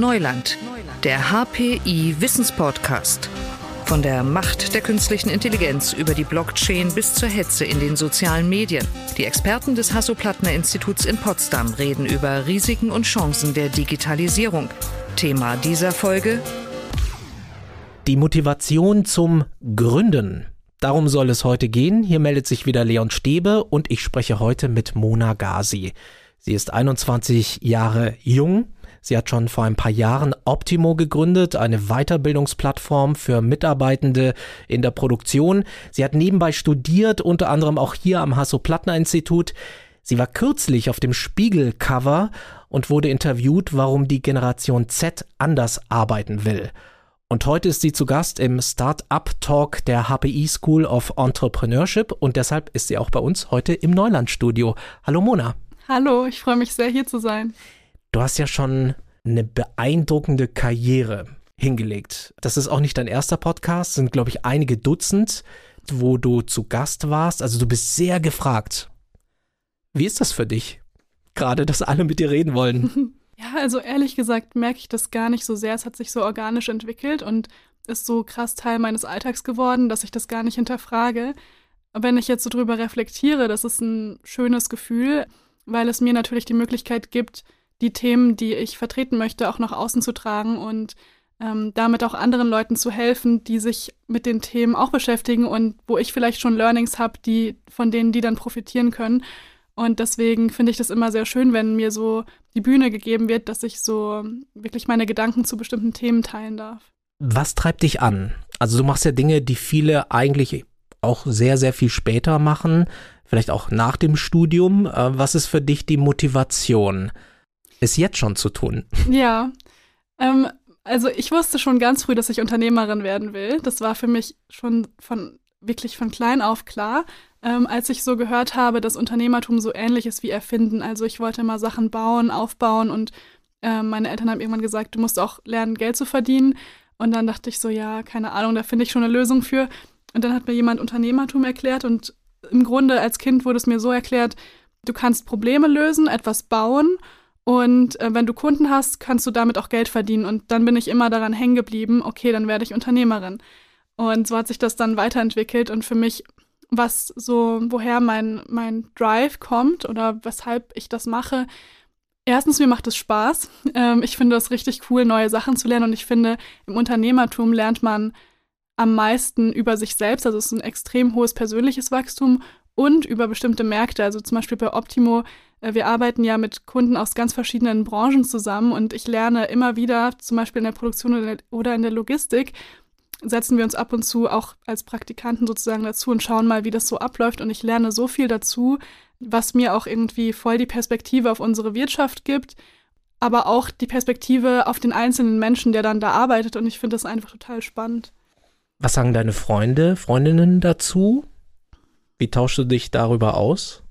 Neuland, der HPI Wissenspodcast. Von der Macht der künstlichen Intelligenz über die Blockchain bis zur Hetze in den sozialen Medien. Die Experten des Hasso-Plattner-Instituts in Potsdam reden über Risiken und Chancen der Digitalisierung. Thema dieser Folge die Motivation zum Gründen. Darum soll es heute gehen. Hier meldet sich wieder Leon Stäbe und ich spreche heute mit Mona Gazi. Sie ist 21 Jahre jung. Sie hat schon vor ein paar Jahren Optimo gegründet, eine Weiterbildungsplattform für Mitarbeitende in der Produktion. Sie hat nebenbei studiert, unter anderem auch hier am Hasso-Plattner-Institut. Sie war kürzlich auf dem Spiegel-Cover und wurde interviewt, warum die Generation Z anders arbeiten will. Und heute ist sie zu Gast im Startup Talk der HPI School of Entrepreneurship und deshalb ist sie auch bei uns heute im Neulandstudio. Hallo Mona. Hallo, ich freue mich sehr hier zu sein. Du hast ja schon eine beeindruckende Karriere hingelegt. Das ist auch nicht dein erster Podcast, sind glaube ich einige Dutzend, wo du zu Gast warst. Also du bist sehr gefragt. Wie ist das für dich? Gerade, dass alle mit dir reden wollen. Ja, also ehrlich gesagt merke ich das gar nicht so sehr. Es hat sich so organisch entwickelt und ist so krass Teil meines Alltags geworden, dass ich das gar nicht hinterfrage. Wenn ich jetzt so drüber reflektiere, das ist ein schönes Gefühl, weil es mir natürlich die Möglichkeit gibt, die Themen, die ich vertreten möchte, auch nach außen zu tragen und ähm, damit auch anderen Leuten zu helfen, die sich mit den Themen auch beschäftigen und wo ich vielleicht schon Learnings habe, die von denen die dann profitieren können. Und deswegen finde ich das immer sehr schön, wenn mir so die Bühne gegeben wird, dass ich so wirklich meine Gedanken zu bestimmten Themen teilen darf. Was treibt dich an? Also du machst ja Dinge, die viele eigentlich auch sehr, sehr viel später machen, vielleicht auch nach dem Studium. Äh, was ist für dich die Motivation, es jetzt schon zu tun? Ja, ähm, also ich wusste schon ganz früh, dass ich Unternehmerin werden will. Das war für mich schon von wirklich von klein auf klar ähm, als ich so gehört habe, dass Unternehmertum so ähnlich ist wie Erfinden. Also ich wollte immer Sachen bauen, aufbauen und äh, meine Eltern haben irgendwann gesagt, du musst auch lernen, Geld zu verdienen. Und dann dachte ich so, ja, keine Ahnung, da finde ich schon eine Lösung für. Und dann hat mir jemand Unternehmertum erklärt und im Grunde als Kind wurde es mir so erklärt, du kannst Probleme lösen, etwas bauen und äh, wenn du Kunden hast, kannst du damit auch Geld verdienen. Und dann bin ich immer daran hängen geblieben, okay, dann werde ich Unternehmerin. Und so hat sich das dann weiterentwickelt und für mich was so, woher mein, mein Drive kommt oder weshalb ich das mache. Erstens, mir macht es Spaß. Ähm, ich finde das richtig cool, neue Sachen zu lernen und ich finde, im Unternehmertum lernt man am meisten über sich selbst. Also es ist ein extrem hohes persönliches Wachstum und über bestimmte Märkte. Also zum Beispiel bei Optimo, wir arbeiten ja mit Kunden aus ganz verschiedenen Branchen zusammen und ich lerne immer wieder, zum Beispiel in der Produktion oder in der Logistik, setzen wir uns ab und zu auch als Praktikanten sozusagen dazu und schauen mal, wie das so abläuft. Und ich lerne so viel dazu, was mir auch irgendwie voll die Perspektive auf unsere Wirtschaft gibt, aber auch die Perspektive auf den einzelnen Menschen, der dann da arbeitet. Und ich finde das einfach total spannend. Was sagen deine Freunde, Freundinnen dazu? Wie tauschst du dich darüber aus?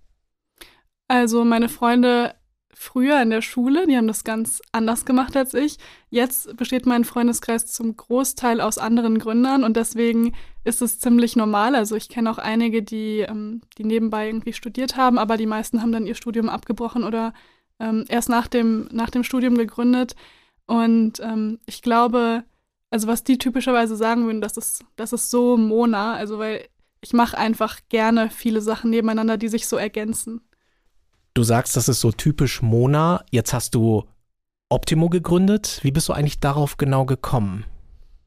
Also meine Freunde früher in der Schule, die haben das ganz anders gemacht als ich. Jetzt besteht mein Freundeskreis zum Großteil aus anderen Gründern und deswegen ist es ziemlich normal. Also ich kenne auch einige, die, ähm, die nebenbei irgendwie studiert haben, aber die meisten haben dann ihr Studium abgebrochen oder ähm, erst nach dem, nach dem Studium gegründet. Und ähm, ich glaube, also was die typischerweise sagen würden, das ist, das ist so Mona, also weil ich mache einfach gerne viele Sachen nebeneinander, die sich so ergänzen. Du sagst, das ist so typisch Mona. Jetzt hast du Optimo gegründet. Wie bist du eigentlich darauf genau gekommen?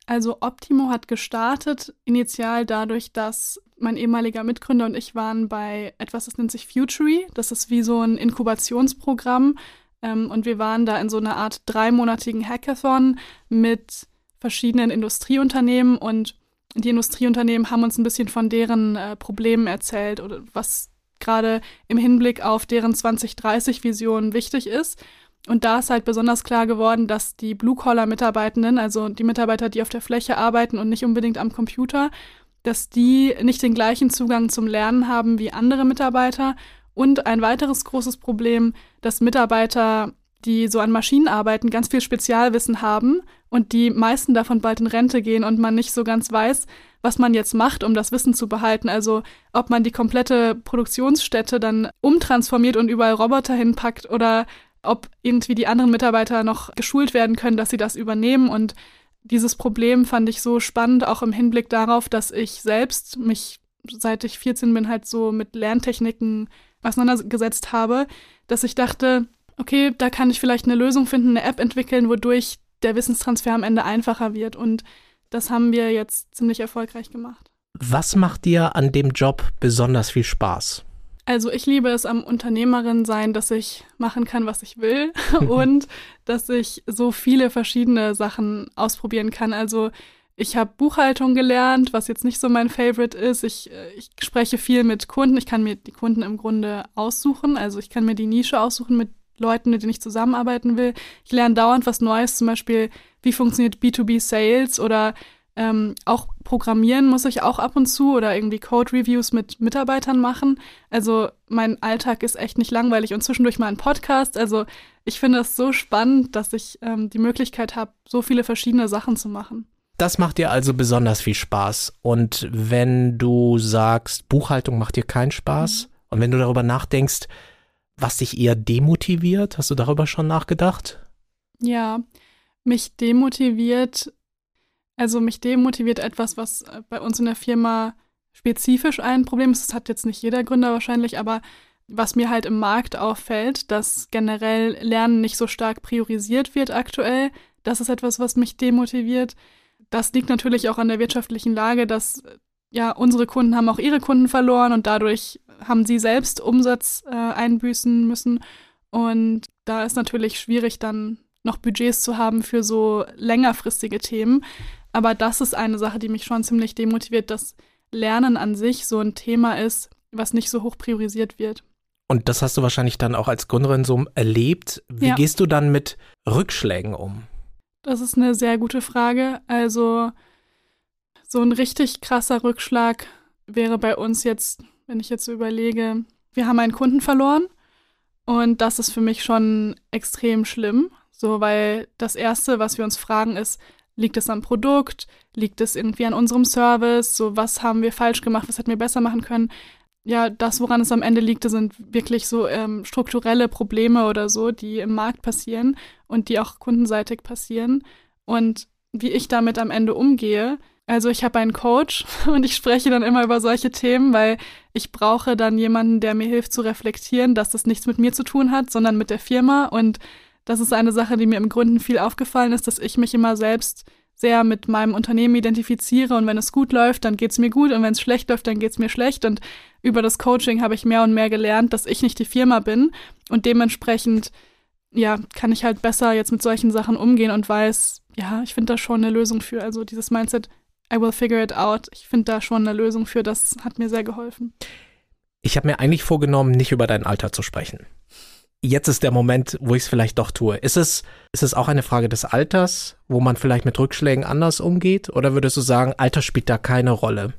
Also Optimo hat gestartet initial dadurch, dass mein ehemaliger Mitgründer und ich waren bei etwas, das nennt sich Futury. Das ist wie so ein Inkubationsprogramm. Ähm, und wir waren da in so einer Art dreimonatigen Hackathon mit verschiedenen Industrieunternehmen und die Industrieunternehmen haben uns ein bisschen von deren äh, Problemen erzählt oder was gerade im Hinblick auf deren 2030-Vision wichtig ist. Und da ist halt besonders klar geworden, dass die Blue-Collar-Mitarbeitenden, also die Mitarbeiter, die auf der Fläche arbeiten und nicht unbedingt am Computer, dass die nicht den gleichen Zugang zum Lernen haben wie andere Mitarbeiter. Und ein weiteres großes Problem, dass Mitarbeiter, die so an Maschinen arbeiten, ganz viel Spezialwissen haben und die meisten davon bald in Rente gehen und man nicht so ganz weiß, was man jetzt macht, um das Wissen zu behalten. Also ob man die komplette Produktionsstätte dann umtransformiert und überall Roboter hinpackt oder ob irgendwie die anderen Mitarbeiter noch geschult werden können, dass sie das übernehmen. Und dieses Problem fand ich so spannend, auch im Hinblick darauf, dass ich selbst mich, seit ich 14 bin, halt so mit Lerntechniken auseinandergesetzt habe, dass ich dachte, okay, da kann ich vielleicht eine Lösung finden, eine App entwickeln, wodurch der Wissenstransfer am Ende einfacher wird. Und das haben wir jetzt ziemlich erfolgreich gemacht. Was macht dir an dem Job besonders viel Spaß? Also ich liebe es am Unternehmerin sein, dass ich machen kann, was ich will und dass ich so viele verschiedene Sachen ausprobieren kann. Also ich habe Buchhaltung gelernt, was jetzt nicht so mein Favorite ist. Ich, äh, ich spreche viel mit Kunden. Ich kann mir die Kunden im Grunde aussuchen. Also ich kann mir die Nische aussuchen mit Leuten, mit denen ich zusammenarbeiten will. Ich lerne dauernd was Neues, zum Beispiel, wie funktioniert B2B Sales oder ähm, auch programmieren muss ich auch ab und zu oder irgendwie Code-Reviews mit Mitarbeitern machen. Also mein Alltag ist echt nicht langweilig und zwischendurch mal ein Podcast. Also ich finde es so spannend, dass ich ähm, die Möglichkeit habe, so viele verschiedene Sachen zu machen. Das macht dir also besonders viel Spaß. Und wenn du sagst, Buchhaltung macht dir keinen Spaß, mhm. und wenn du darüber nachdenkst, was dich eher demotiviert, hast du darüber schon nachgedacht? Ja, mich demotiviert also mich demotiviert etwas, was äh, bei uns in der Firma spezifisch ein Problem ist. Das hat jetzt nicht jeder Gründer wahrscheinlich, aber was mir halt im Markt auffällt, dass generell Lernen nicht so stark priorisiert wird aktuell. Das ist etwas, was mich demotiviert. Das liegt natürlich auch an der wirtschaftlichen Lage, dass ja unsere Kunden haben auch ihre Kunden verloren und dadurch haben sie selbst Umsatz äh, einbüßen müssen. Und da ist natürlich schwierig, dann noch Budgets zu haben für so längerfristige Themen. Aber das ist eine Sache, die mich schon ziemlich demotiviert, dass Lernen an sich so ein Thema ist, was nicht so hoch priorisiert wird. Und das hast du wahrscheinlich dann auch als Gründerin so erlebt. Wie ja. gehst du dann mit Rückschlägen um? Das ist eine sehr gute Frage. Also so ein richtig krasser Rückschlag wäre bei uns jetzt, wenn ich jetzt überlege, wir haben einen Kunden verloren und das ist für mich schon extrem schlimm. So, weil das Erste, was wir uns fragen, ist, Liegt es am Produkt? Liegt es irgendwie an unserem Service? So, was haben wir falsch gemacht? Was hätten wir besser machen können? Ja, das, woran es am Ende liegt, sind wirklich so ähm, strukturelle Probleme oder so, die im Markt passieren und die auch kundenseitig passieren. Und wie ich damit am Ende umgehe, also ich habe einen Coach und ich spreche dann immer über solche Themen, weil ich brauche dann jemanden, der mir hilft zu reflektieren, dass das nichts mit mir zu tun hat, sondern mit der Firma. Und das ist eine Sache, die mir im Grunde viel aufgefallen ist, dass ich mich immer selbst sehr mit meinem Unternehmen identifiziere. Und wenn es gut läuft, dann geht es mir gut. Und wenn es schlecht läuft, dann geht es mir schlecht. Und über das Coaching habe ich mehr und mehr gelernt, dass ich nicht die Firma bin. Und dementsprechend ja, kann ich halt besser jetzt mit solchen Sachen umgehen und weiß, ja, ich finde da schon eine Lösung für. Also dieses Mindset, I will figure it out. Ich finde da schon eine Lösung für, das hat mir sehr geholfen. Ich habe mir eigentlich vorgenommen, nicht über dein Alter zu sprechen jetzt ist der Moment, wo ich es vielleicht doch tue. Ist es, ist es auch eine Frage des Alters, wo man vielleicht mit Rückschlägen anders umgeht? Oder würdest du sagen, Alter spielt da keine Rolle?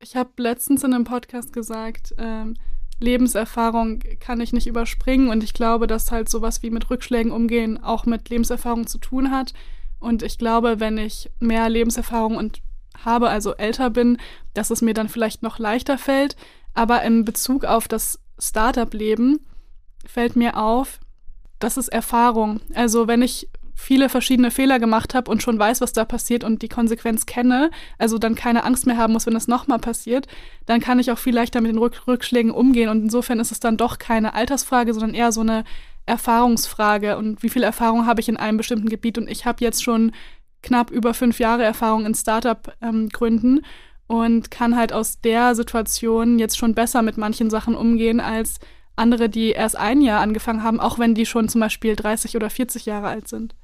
Ich habe letztens in einem Podcast gesagt, ähm, Lebenserfahrung kann ich nicht überspringen und ich glaube, dass halt sowas wie mit Rückschlägen umgehen auch mit Lebenserfahrung zu tun hat. Und ich glaube, wenn ich mehr Lebenserfahrung und habe, also älter bin, dass es mir dann vielleicht noch leichter fällt. Aber in Bezug auf das Startup-Leben fällt mir auf, das ist Erfahrung. Also wenn ich viele verschiedene Fehler gemacht habe und schon weiß, was da passiert und die Konsequenz kenne, also dann keine Angst mehr haben muss, wenn es nochmal passiert, dann kann ich auch viel leichter mit den Rück Rückschlägen umgehen. Und insofern ist es dann doch keine Altersfrage, sondern eher so eine Erfahrungsfrage. Und wie viel Erfahrung habe ich in einem bestimmten Gebiet? Und ich habe jetzt schon knapp über fünf Jahre Erfahrung in Startup-Gründen ähm, und kann halt aus der Situation jetzt schon besser mit manchen Sachen umgehen als andere, die erst ein Jahr angefangen haben, auch wenn die schon zum Beispiel 30 oder 40 Jahre alt sind.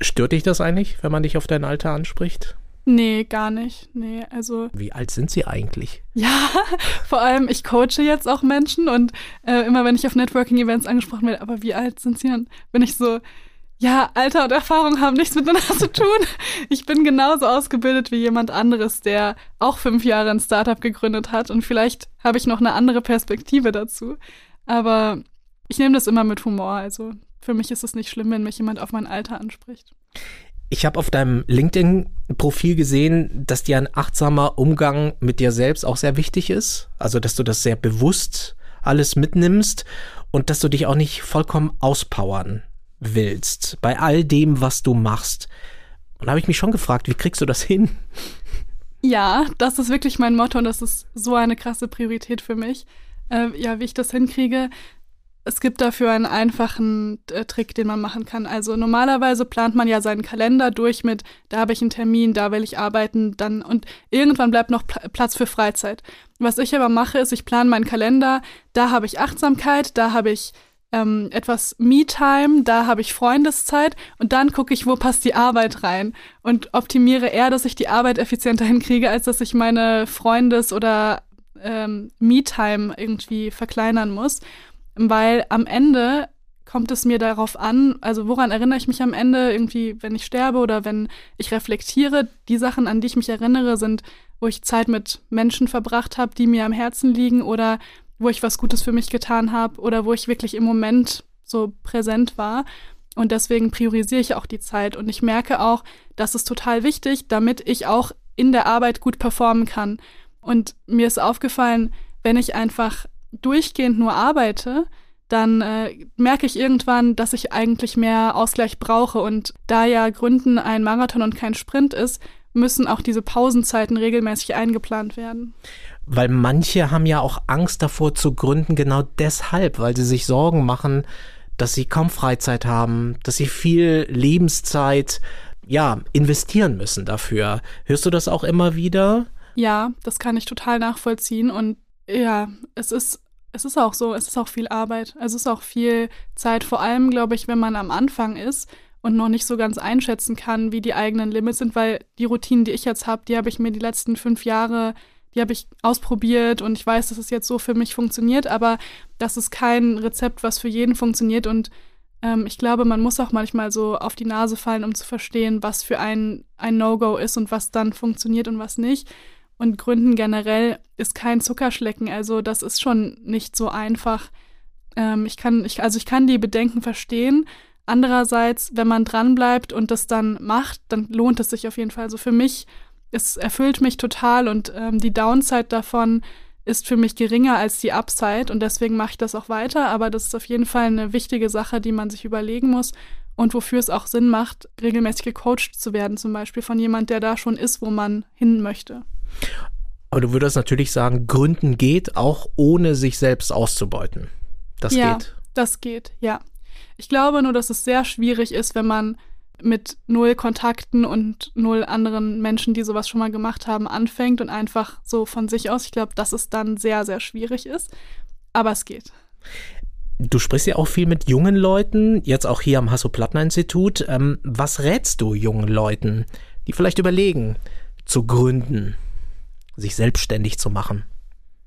Stört dich das eigentlich, wenn man dich auf dein Alter anspricht? Nee, gar nicht. Nee, also. Wie alt sind sie eigentlich? Ja, vor allem, ich coache jetzt auch Menschen und äh, immer wenn ich auf Networking-Events angesprochen werde, aber wie alt sind sie dann? Bin ich so, ja, Alter und Erfahrung haben nichts miteinander zu tun. Ich bin genauso ausgebildet wie jemand anderes, der auch fünf Jahre ein Startup gegründet hat und vielleicht habe ich noch eine andere Perspektive dazu. Aber ich nehme das immer mit Humor. Also für mich ist es nicht schlimm, wenn mich jemand auf mein Alter anspricht. Ich habe auf deinem LinkedIn-Profil gesehen, dass dir ein achtsamer Umgang mit dir selbst auch sehr wichtig ist. Also, dass du das sehr bewusst alles mitnimmst. und dass du dich auch nicht vollkommen auspowern willst bei all dem, was du machst. Und da habe ich mich schon gefragt, wie kriegst du das hin? Ja, das ist wirklich mein Motto und das ist so eine krasse Priorität für mich. Äh, ja, wie ich das hinkriege. Es gibt dafür einen einfachen äh, Trick, den man machen kann. Also normalerweise plant man ja seinen Kalender durch mit, da habe ich einen Termin, da will ich arbeiten, dann und irgendwann bleibt noch Pl Platz für Freizeit. Was ich aber mache, ist, ich plane meinen Kalender, da habe ich Achtsamkeit, da habe ich ähm, etwas Me-Time, da habe ich Freundeszeit und dann gucke ich, wo passt die Arbeit rein und optimiere eher, dass ich die Arbeit effizienter hinkriege, als dass ich meine Freundes- oder ähm, Me-Time irgendwie verkleinern muss weil am Ende kommt es mir darauf an, also woran erinnere ich mich am Ende? Irgendwie, wenn ich sterbe oder wenn ich reflektiere, die Sachen, an die ich mich erinnere, sind, wo ich Zeit mit Menschen verbracht habe, die mir am Herzen liegen oder wo ich was Gutes für mich getan habe oder wo ich wirklich im Moment so präsent war. Und deswegen priorisiere ich auch die Zeit. Und ich merke auch, das ist total wichtig, damit ich auch in der Arbeit gut performen kann. Und mir ist aufgefallen, wenn ich einfach durchgehend nur arbeite, dann äh, merke ich irgendwann, dass ich eigentlich mehr Ausgleich brauche. Und da ja Gründen ein Marathon und kein Sprint ist, müssen auch diese Pausenzeiten regelmäßig eingeplant werden. Weil manche haben ja auch Angst davor zu gründen, genau deshalb, weil sie sich Sorgen machen, dass sie kaum Freizeit haben, dass sie viel Lebenszeit ja investieren müssen dafür. Hörst du das auch immer wieder? Ja, das kann ich total nachvollziehen und ja, es ist es ist auch so, es ist auch viel Arbeit. Es ist auch viel Zeit, vor allem, glaube ich, wenn man am Anfang ist und noch nicht so ganz einschätzen kann, wie die eigenen Limits sind, weil die Routinen, die ich jetzt habe, die habe ich mir die letzten fünf Jahre, die habe ich ausprobiert und ich weiß, dass es jetzt so für mich funktioniert, aber das ist kein Rezept, was für jeden funktioniert und ähm, ich glaube, man muss auch manchmal so auf die Nase fallen, um zu verstehen, was für ein, ein No-Go ist und was dann funktioniert und was nicht. Und Gründen generell ist kein Zuckerschlecken. Also das ist schon nicht so einfach. Ähm, ich kann, ich, also ich kann die Bedenken verstehen. Andererseits, wenn man dranbleibt und das dann macht, dann lohnt es sich auf jeden Fall. Also für mich, es erfüllt mich total und ähm, die Downside davon ist für mich geringer als die Upside und deswegen mache ich das auch weiter. Aber das ist auf jeden Fall eine wichtige Sache, die man sich überlegen muss und wofür es auch Sinn macht, regelmäßig gecoacht zu werden, zum Beispiel von jemand, der da schon ist, wo man hin möchte. Aber du würdest natürlich sagen, Gründen geht auch ohne sich selbst auszubeuten. Das ja, geht. Das geht, ja. Ich glaube nur, dass es sehr schwierig ist, wenn man mit null Kontakten und null anderen Menschen, die sowas schon mal gemacht haben, anfängt und einfach so von sich aus. Ich glaube, dass es dann sehr, sehr schwierig ist. Aber es geht. Du sprichst ja auch viel mit jungen Leuten, jetzt auch hier am Hasso-Plattner-Institut. Ähm, was rätst du jungen Leuten, die vielleicht überlegen, zu gründen? sich selbstständig zu machen.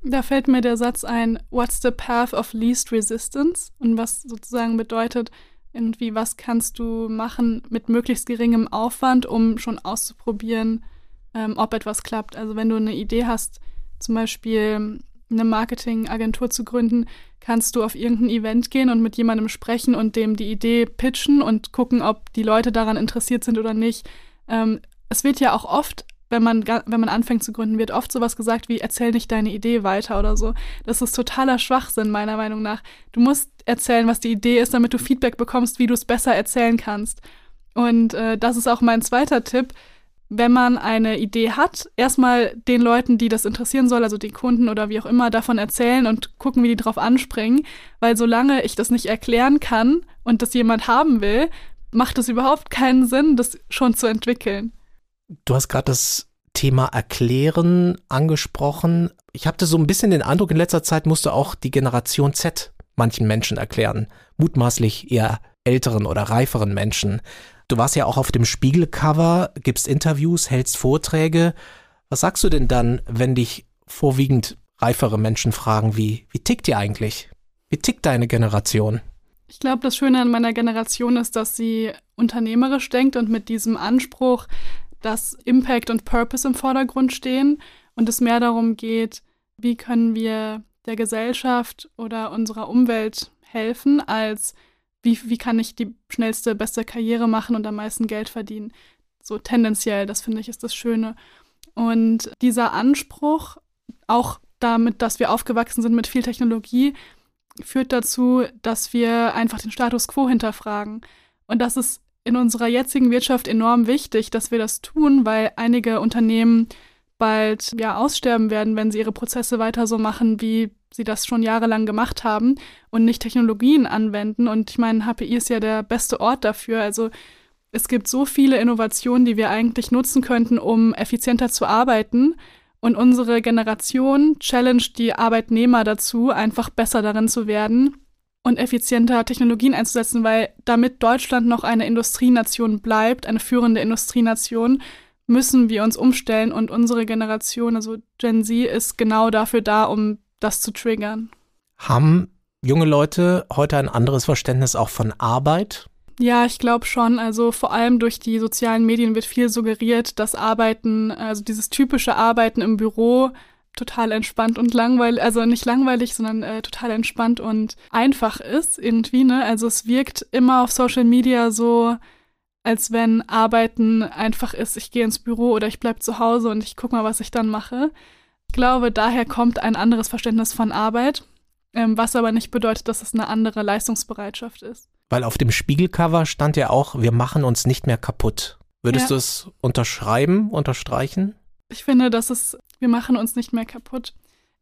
Da fällt mir der Satz ein, what's the path of least resistance? Und was sozusagen bedeutet, irgendwie, was kannst du machen mit möglichst geringem Aufwand, um schon auszuprobieren, ähm, ob etwas klappt. Also wenn du eine Idee hast, zum Beispiel eine Marketingagentur zu gründen, kannst du auf irgendein Event gehen und mit jemandem sprechen und dem die Idee pitchen und gucken, ob die Leute daran interessiert sind oder nicht. Ähm, es wird ja auch oft wenn man, wenn man anfängt zu gründen, wird oft sowas gesagt wie, erzähl nicht deine Idee weiter oder so. Das ist totaler Schwachsinn, meiner Meinung nach. Du musst erzählen, was die Idee ist, damit du Feedback bekommst, wie du es besser erzählen kannst. Und äh, das ist auch mein zweiter Tipp. Wenn man eine Idee hat, erstmal den Leuten, die das interessieren soll, also den Kunden oder wie auch immer, davon erzählen und gucken, wie die drauf anspringen. Weil solange ich das nicht erklären kann und das jemand haben will, macht es überhaupt keinen Sinn, das schon zu entwickeln. Du hast gerade das Thema Erklären angesprochen. Ich hatte so ein bisschen den Eindruck, in letzter Zeit musste auch die Generation Z manchen Menschen erklären. Mutmaßlich eher älteren oder reiferen Menschen. Du warst ja auch auf dem Spiegelcover, gibst Interviews, hältst Vorträge. Was sagst du denn dann, wenn dich vorwiegend reifere Menschen fragen, wie, wie tickt ihr eigentlich? Wie tickt deine Generation? Ich glaube, das Schöne an meiner Generation ist, dass sie unternehmerisch denkt und mit diesem Anspruch, dass Impact und Purpose im Vordergrund stehen und es mehr darum geht, wie können wir der Gesellschaft oder unserer Umwelt helfen, als wie, wie kann ich die schnellste, beste Karriere machen und am meisten Geld verdienen. So tendenziell, das finde ich ist das Schöne. Und dieser Anspruch, auch damit, dass wir aufgewachsen sind mit viel Technologie, führt dazu, dass wir einfach den Status quo hinterfragen. Und das ist in unserer jetzigen Wirtschaft enorm wichtig, dass wir das tun, weil einige Unternehmen bald ja aussterben werden, wenn sie ihre Prozesse weiter so machen, wie sie das schon jahrelang gemacht haben und nicht Technologien anwenden. Und ich meine, HPI ist ja der beste Ort dafür. Also es gibt so viele Innovationen, die wir eigentlich nutzen könnten, um effizienter zu arbeiten. Und unsere Generation challenged die Arbeitnehmer dazu, einfach besser darin zu werden und effizienter Technologien einzusetzen, weil damit Deutschland noch eine Industrienation bleibt, eine führende Industrienation, müssen wir uns umstellen und unsere Generation, also Gen Z, ist genau dafür da, um das zu triggern. Haben junge Leute heute ein anderes Verständnis auch von Arbeit? Ja, ich glaube schon. Also vor allem durch die sozialen Medien wird viel suggeriert, dass Arbeiten, also dieses typische Arbeiten im Büro total entspannt und langweilig, also nicht langweilig, sondern äh, total entspannt und einfach ist irgendwie, ne? Also es wirkt immer auf Social Media so, als wenn Arbeiten einfach ist, ich gehe ins Büro oder ich bleibe zu Hause und ich gucke mal, was ich dann mache. Ich glaube, daher kommt ein anderes Verständnis von Arbeit, ähm, was aber nicht bedeutet, dass es eine andere Leistungsbereitschaft ist. Weil auf dem Spiegelcover stand ja auch, wir machen uns nicht mehr kaputt. Würdest ja. du es unterschreiben, unterstreichen? Ich finde, dass es, wir machen uns nicht mehr kaputt.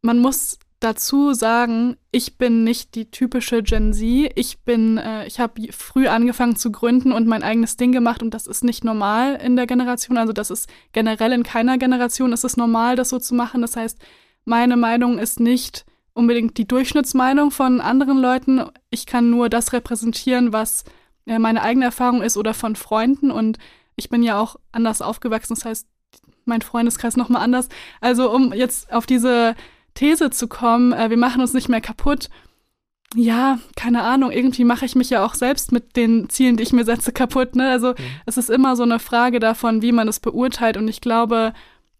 Man muss dazu sagen, ich bin nicht die typische Gen Z. Ich bin, äh, ich habe früh angefangen zu gründen und mein eigenes Ding gemacht und das ist nicht normal in der Generation. Also das ist generell in keiner Generation ist es normal, das so zu machen. Das heißt, meine Meinung ist nicht unbedingt die Durchschnittsmeinung von anderen Leuten. Ich kann nur das repräsentieren, was äh, meine eigene Erfahrung ist oder von Freunden und ich bin ja auch anders aufgewachsen. Das heißt, mein Freundeskreis nochmal anders. Also um jetzt auf diese These zu kommen, äh, wir machen uns nicht mehr kaputt. Ja, keine Ahnung, irgendwie mache ich mich ja auch selbst mit den Zielen, die ich mir setze, kaputt. Ne? Also mhm. es ist immer so eine Frage davon, wie man es beurteilt. Und ich glaube,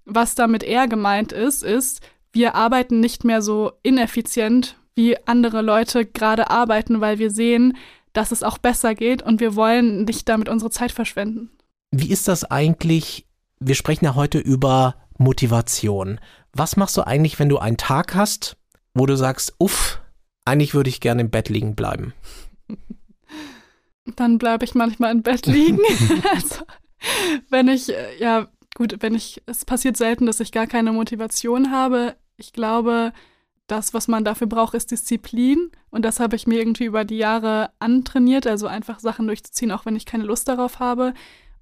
was damit eher gemeint ist, ist, wir arbeiten nicht mehr so ineffizient, wie andere Leute gerade arbeiten, weil wir sehen, dass es auch besser geht und wir wollen nicht damit unsere Zeit verschwenden. Wie ist das eigentlich? Wir sprechen ja heute über Motivation. Was machst du eigentlich, wenn du einen Tag hast, wo du sagst, uff, eigentlich würde ich gerne im Bett liegen bleiben? Dann bleibe ich manchmal im Bett liegen. also, wenn ich, äh, ja, gut, wenn ich, es passiert selten, dass ich gar keine Motivation habe. Ich glaube, das, was man dafür braucht, ist Disziplin. Und das habe ich mir irgendwie über die Jahre antrainiert, also einfach Sachen durchzuziehen, auch wenn ich keine Lust darauf habe.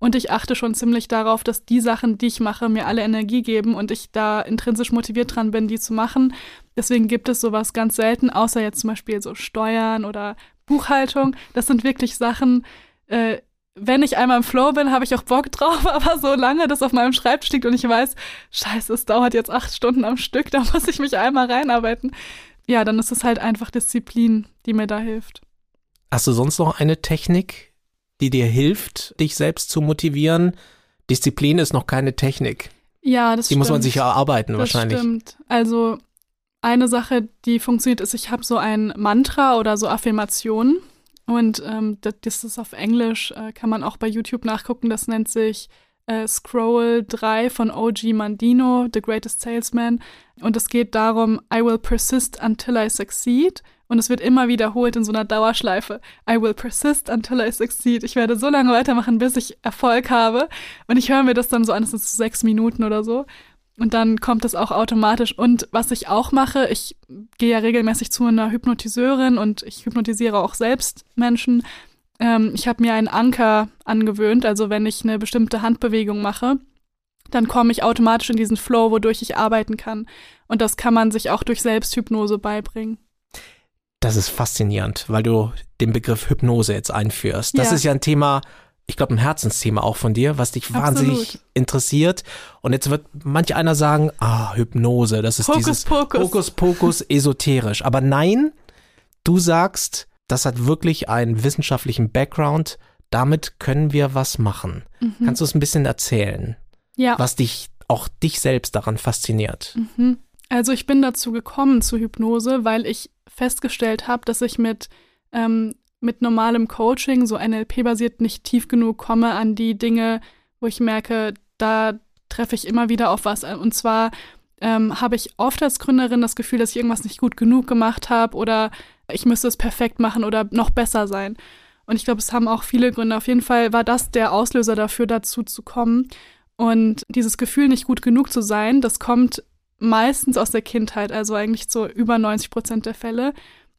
Und ich achte schon ziemlich darauf, dass die Sachen, die ich mache, mir alle Energie geben und ich da intrinsisch motiviert dran bin, die zu machen. Deswegen gibt es sowas ganz selten, außer jetzt zum Beispiel so Steuern oder Buchhaltung. Das sind wirklich Sachen, äh, wenn ich einmal im Flow bin, habe ich auch Bock drauf, aber solange das auf meinem Schreibtisch liegt und ich weiß, scheiße, es dauert jetzt acht Stunden am Stück, da muss ich mich einmal reinarbeiten. Ja, dann ist es halt einfach Disziplin, die mir da hilft. Hast du sonst noch eine Technik, die dir hilft, dich selbst zu motivieren. Disziplin ist noch keine Technik. Ja, das die stimmt. muss man sich erarbeiten das wahrscheinlich. Stimmt. Also eine Sache, die funktioniert, ist, ich habe so ein Mantra oder so Affirmationen. Und ähm, das, das, ist auf Englisch, äh, kann man auch bei YouTube nachgucken. Das nennt sich äh, Scroll 3 von OG Mandino, The Greatest Salesman. Und es geht darum, I will persist until I succeed. Und es wird immer wiederholt in so einer Dauerschleife. I will persist until I succeed. Ich werde so lange weitermachen, bis ich Erfolg habe. Und ich höre mir das dann so an, das sind so sechs Minuten oder so. Und dann kommt es auch automatisch. Und was ich auch mache, ich gehe ja regelmäßig zu einer Hypnotiseurin und ich hypnotisiere auch selbst Menschen. Ähm, ich habe mir einen Anker angewöhnt. Also wenn ich eine bestimmte Handbewegung mache, dann komme ich automatisch in diesen Flow, wodurch ich arbeiten kann. Und das kann man sich auch durch Selbsthypnose beibringen. Das ist faszinierend, weil du den Begriff Hypnose jetzt einführst. Das ja. ist ja ein Thema, ich glaube, ein Herzensthema auch von dir, was dich Absolut. wahnsinnig interessiert. Und jetzt wird manch einer sagen, ah, Hypnose, das ist Hokus dieses Pokus. Hokuspokus esoterisch. Aber nein, du sagst, das hat wirklich einen wissenschaftlichen Background. Damit können wir was machen. Mhm. Kannst du es ein bisschen erzählen? Ja. Was dich, auch dich selbst daran fasziniert? Mhm. Also ich bin dazu gekommen zu Hypnose, weil ich festgestellt habe, dass ich mit, ähm, mit normalem Coaching, so NLP-basiert, nicht tief genug komme an die Dinge, wo ich merke, da treffe ich immer wieder auf was. Und zwar ähm, habe ich oft als Gründerin das Gefühl, dass ich irgendwas nicht gut genug gemacht habe oder ich müsste es perfekt machen oder noch besser sein. Und ich glaube, es haben auch viele Gründe. Auf jeden Fall war das der Auslöser dafür, dazu zu kommen. Und dieses Gefühl, nicht gut genug zu sein, das kommt meistens aus der Kindheit, also eigentlich so über 90 Prozent der Fälle.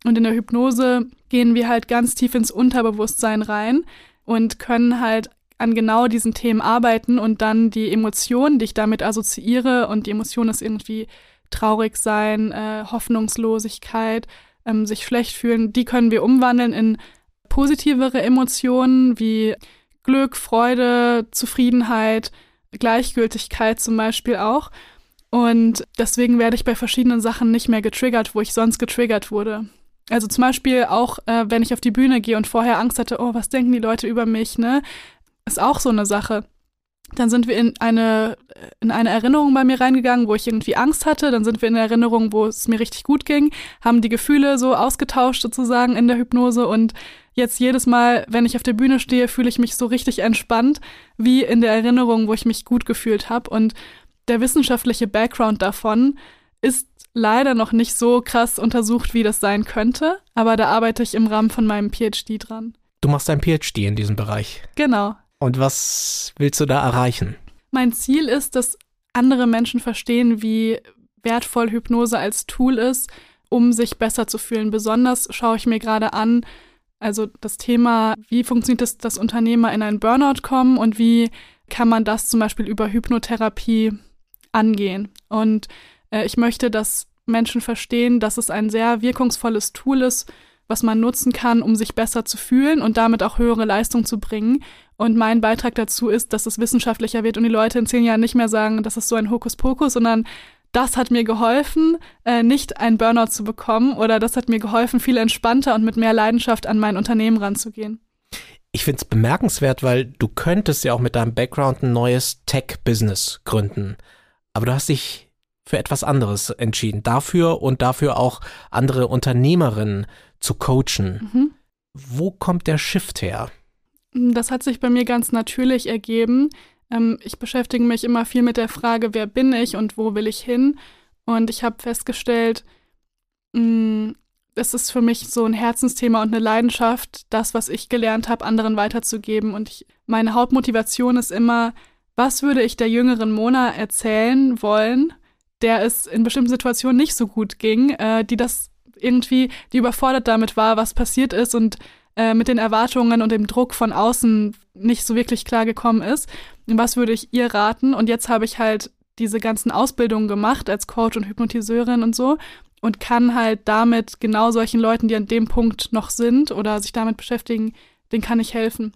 Und in der Hypnose gehen wir halt ganz tief ins Unterbewusstsein rein und können halt an genau diesen Themen arbeiten und dann die Emotionen, die ich damit assoziiere, und die Emotion ist irgendwie traurig sein, äh, Hoffnungslosigkeit, ähm, sich schlecht fühlen, die können wir umwandeln in positivere Emotionen wie Glück, Freude, Zufriedenheit, Gleichgültigkeit zum Beispiel auch. Und deswegen werde ich bei verschiedenen Sachen nicht mehr getriggert, wo ich sonst getriggert wurde. Also zum Beispiel auch, äh, wenn ich auf die Bühne gehe und vorher Angst hatte, oh, was denken die Leute über mich, ne? Ist auch so eine Sache. Dann sind wir in eine, in eine Erinnerung bei mir reingegangen, wo ich irgendwie Angst hatte. Dann sind wir in eine Erinnerung, wo es mir richtig gut ging, haben die Gefühle so ausgetauscht sozusagen in der Hypnose und jetzt jedes Mal, wenn ich auf der Bühne stehe, fühle ich mich so richtig entspannt, wie in der Erinnerung, wo ich mich gut gefühlt habe. Und der wissenschaftliche Background davon ist leider noch nicht so krass untersucht, wie das sein könnte, aber da arbeite ich im Rahmen von meinem PhD dran. Du machst ein PhD in diesem Bereich. Genau. Und was willst du da erreichen? Mein Ziel ist, dass andere Menschen verstehen, wie wertvoll Hypnose als Tool ist, um sich besser zu fühlen. Besonders schaue ich mir gerade an, also das Thema, wie funktioniert es, dass Unternehmer in einen Burnout kommen und wie kann man das zum Beispiel über Hypnotherapie angehen. Und äh, ich möchte, dass Menschen verstehen, dass es ein sehr wirkungsvolles Tool ist, was man nutzen kann, um sich besser zu fühlen und damit auch höhere Leistung zu bringen. Und mein Beitrag dazu ist, dass es wissenschaftlicher wird und die Leute in zehn Jahren nicht mehr sagen, das ist so ein Hokuspokus, sondern das hat mir geholfen, äh, nicht einen Burnout zu bekommen oder das hat mir geholfen, viel entspannter und mit mehr Leidenschaft an mein Unternehmen ranzugehen. Ich finde es bemerkenswert, weil du könntest ja auch mit deinem Background ein neues Tech-Business gründen. Aber du hast dich für etwas anderes entschieden. Dafür und dafür auch andere Unternehmerinnen zu coachen. Mhm. Wo kommt der Shift her? Das hat sich bei mir ganz natürlich ergeben. Ähm, ich beschäftige mich immer viel mit der Frage, wer bin ich und wo will ich hin? Und ich habe festgestellt, mm, es ist für mich so ein Herzensthema und eine Leidenschaft, das, was ich gelernt habe, anderen weiterzugeben. Und ich, meine Hauptmotivation ist immer, was würde ich der jüngeren Mona erzählen wollen, der es in bestimmten Situationen nicht so gut ging, äh, die das irgendwie, die überfordert damit war, was passiert ist und äh, mit den Erwartungen und dem Druck von außen nicht so wirklich klar gekommen ist. Was würde ich ihr raten? Und jetzt habe ich halt diese ganzen Ausbildungen gemacht als Coach und Hypnotiseurin und so und kann halt damit genau solchen Leuten, die an dem Punkt noch sind oder sich damit beschäftigen, denen kann ich helfen.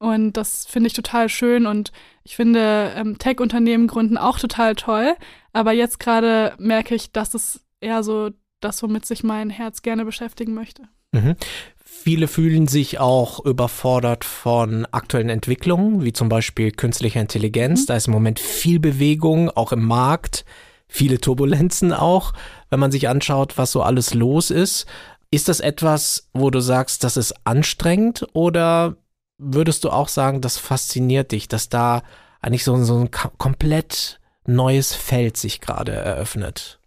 Und das finde ich total schön und ich finde ähm, Tech-Unternehmen gründen auch total toll. Aber jetzt gerade merke ich, dass es eher so das, womit sich mein Herz gerne beschäftigen möchte. Mhm. Viele fühlen sich auch überfordert von aktuellen Entwicklungen, wie zum Beispiel künstlicher Intelligenz. Mhm. Da ist im Moment viel Bewegung, auch im Markt, viele Turbulenzen auch, wenn man sich anschaut, was so alles los ist. Ist das etwas, wo du sagst, das ist anstrengend oder würdest du auch sagen, das fasziniert dich, dass da eigentlich so, so ein komplett neues Feld sich gerade eröffnet?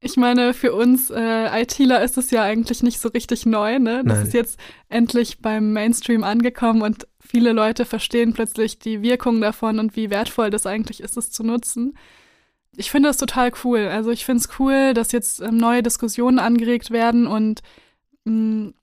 Ich meine, für uns äh, ITler ist es ja eigentlich nicht so richtig neu, ne? Das Nein. ist jetzt endlich beim Mainstream angekommen und viele Leute verstehen plötzlich die Wirkung davon und wie wertvoll das eigentlich ist, es zu nutzen. Ich finde das total cool. Also ich finde es cool, dass jetzt ähm, neue Diskussionen angeregt werden und mh, mm,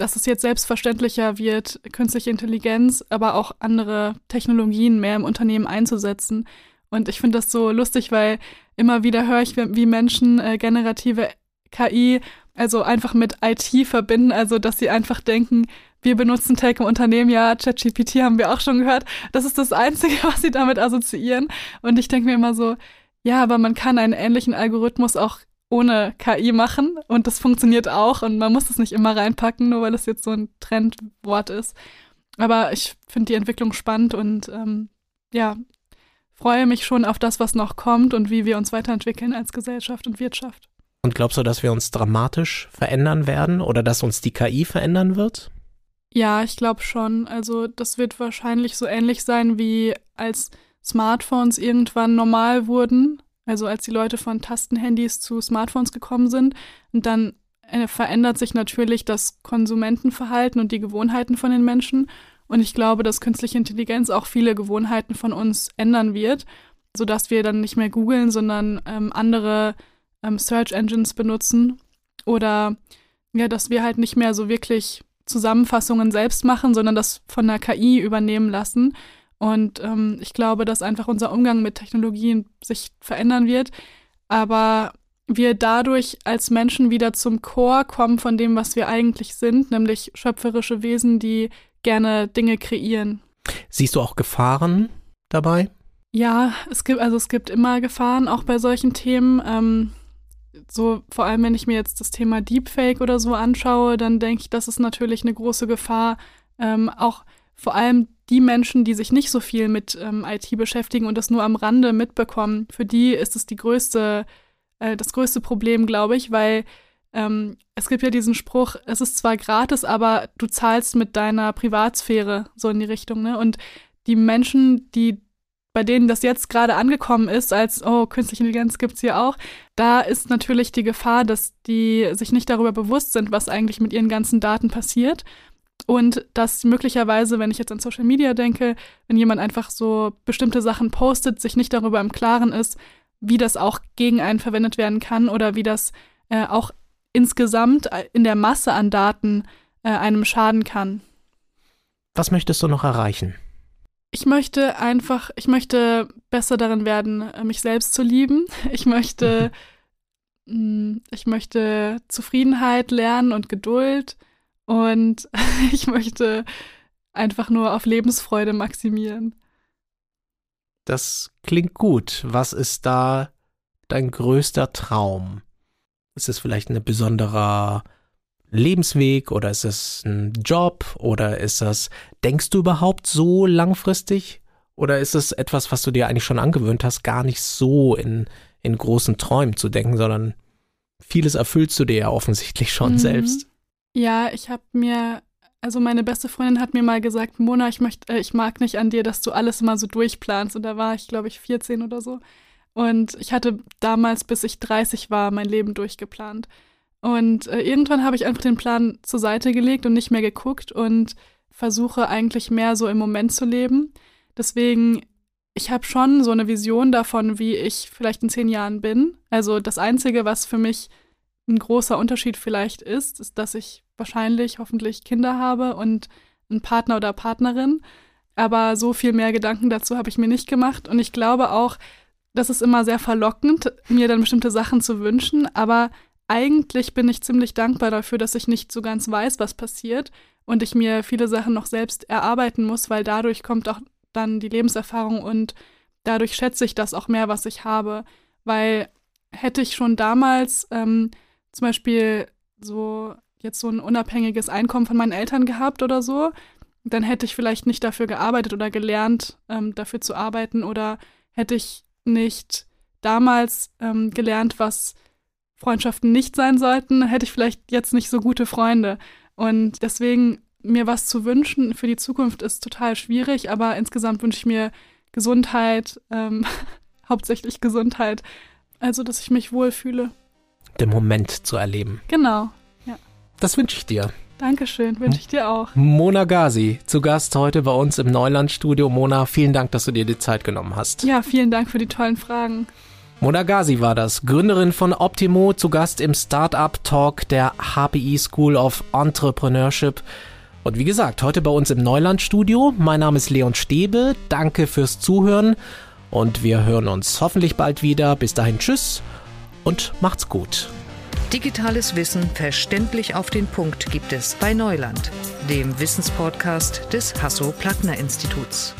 dass es jetzt selbstverständlicher wird, künstliche Intelligenz, aber auch andere Technologien mehr im Unternehmen einzusetzen. Und ich finde das so lustig, weil immer wieder höre ich, wie Menschen äh, generative KI also einfach mit IT verbinden, also dass sie einfach denken, wir benutzen Tech im Unternehmen, ja, ChatGPT haben wir auch schon gehört. Das ist das Einzige, was sie damit assoziieren. Und ich denke mir immer so, ja, aber man kann einen ähnlichen Algorithmus auch ohne KI machen und das funktioniert auch und man muss es nicht immer reinpacken, nur weil es jetzt so ein Trendwort ist. Aber ich finde die Entwicklung spannend und ähm, ja, freue mich schon auf das, was noch kommt und wie wir uns weiterentwickeln als Gesellschaft und Wirtschaft. Und glaubst du, dass wir uns dramatisch verändern werden oder dass uns die KI verändern wird? Ja, ich glaube schon. Also das wird wahrscheinlich so ähnlich sein wie als Smartphones irgendwann normal wurden. Also als die Leute von Tastenhandys zu Smartphones gekommen sind und dann äh, verändert sich natürlich das Konsumentenverhalten und die Gewohnheiten von den Menschen. Und ich glaube, dass künstliche Intelligenz auch viele Gewohnheiten von uns ändern wird, sodass wir dann nicht mehr googeln, sondern ähm, andere ähm, Search Engines benutzen. Oder ja, dass wir halt nicht mehr so wirklich Zusammenfassungen selbst machen, sondern das von der KI übernehmen lassen. Und ähm, ich glaube, dass einfach unser Umgang mit Technologien sich verändern wird. Aber wir dadurch als Menschen wieder zum Chor kommen von dem, was wir eigentlich sind, nämlich schöpferische Wesen, die gerne Dinge kreieren. Siehst du auch Gefahren dabei? Ja, es gibt, also es gibt immer Gefahren, auch bei solchen Themen. Ähm, so, vor allem wenn ich mir jetzt das Thema Deepfake oder so anschaue, dann denke ich, das ist natürlich eine große Gefahr. Ähm, auch vor allem die Menschen, die sich nicht so viel mit ähm, IT beschäftigen und das nur am Rande mitbekommen, für die ist es die größte äh, das größte Problem, glaube ich, weil ähm, es gibt ja diesen Spruch, es ist zwar gratis, aber du zahlst mit deiner Privatsphäre so in die Richtung, ne? Und die Menschen, die bei denen das jetzt gerade angekommen ist, als, oh, künstliche Intelligenz gibt es hier auch, da ist natürlich die Gefahr, dass die sich nicht darüber bewusst sind, was eigentlich mit ihren ganzen Daten passiert. Und dass möglicherweise, wenn ich jetzt an Social Media denke, wenn jemand einfach so bestimmte Sachen postet, sich nicht darüber im Klaren ist, wie das auch gegen einen verwendet werden kann oder wie das äh, auch insgesamt äh, in der Masse an Daten äh, einem schaden kann. Was möchtest du noch erreichen? Ich möchte einfach, ich möchte besser darin werden, äh, mich selbst zu lieben. Ich möchte, mm, ich möchte Zufriedenheit lernen und Geduld und ich möchte einfach nur auf Lebensfreude maximieren. Das klingt gut. Was ist da dein größter Traum? Ist es vielleicht ein besonderer Lebensweg oder ist es ein Job oder ist das, denkst du überhaupt so langfristig? Oder ist es etwas, was du dir eigentlich schon angewöhnt hast, gar nicht so in, in großen Träumen zu denken, sondern vieles erfüllst du dir ja offensichtlich schon mhm. selbst? Ja, ich habe mir also meine beste Freundin hat mir mal gesagt, Mona, ich möchte, äh, ich mag nicht an dir, dass du alles immer so durchplanst. Und da war ich, glaube ich, 14 oder so. Und ich hatte damals, bis ich 30 war, mein Leben durchgeplant. Und äh, irgendwann habe ich einfach den Plan zur Seite gelegt und nicht mehr geguckt und versuche eigentlich mehr so im Moment zu leben. Deswegen, ich habe schon so eine Vision davon, wie ich vielleicht in zehn Jahren bin. Also das Einzige, was für mich ein großer Unterschied vielleicht ist, ist, dass ich wahrscheinlich hoffentlich Kinder habe und einen Partner oder Partnerin. Aber so viel mehr Gedanken dazu habe ich mir nicht gemacht. Und ich glaube auch, das ist immer sehr verlockend, mir dann bestimmte Sachen zu wünschen. Aber eigentlich bin ich ziemlich dankbar dafür, dass ich nicht so ganz weiß, was passiert und ich mir viele Sachen noch selbst erarbeiten muss, weil dadurch kommt auch dann die Lebenserfahrung und dadurch schätze ich das auch mehr, was ich habe. Weil hätte ich schon damals ähm, zum Beispiel so jetzt so ein unabhängiges Einkommen von meinen Eltern gehabt oder so, dann hätte ich vielleicht nicht dafür gearbeitet oder gelernt, ähm, dafür zu arbeiten oder hätte ich nicht damals ähm, gelernt, was Freundschaften nicht sein sollten, hätte ich vielleicht jetzt nicht so gute Freunde. Und deswegen mir was zu wünschen für die Zukunft ist total schwierig, aber insgesamt wünsche ich mir Gesundheit, ähm, hauptsächlich Gesundheit, also dass ich mich wohlfühle. Den Moment zu erleben. Genau. Das wünsche ich dir. Dankeschön, wünsche ich dir auch. Mona Gazi, zu Gast heute bei uns im Neulandstudio. Mona, vielen Dank, dass du dir die Zeit genommen hast. Ja, vielen Dank für die tollen Fragen. Mona Gazi war das, Gründerin von Optimo, zu Gast im Startup Talk der HPI School of Entrepreneurship. Und wie gesagt, heute bei uns im Neulandstudio. Mein Name ist Leon Stäbe. Danke fürs Zuhören und wir hören uns hoffentlich bald wieder. Bis dahin, tschüss und macht's gut. Digitales Wissen verständlich auf den Punkt gibt es bei Neuland, dem Wissenspodcast des Hasso-Plattner-Instituts.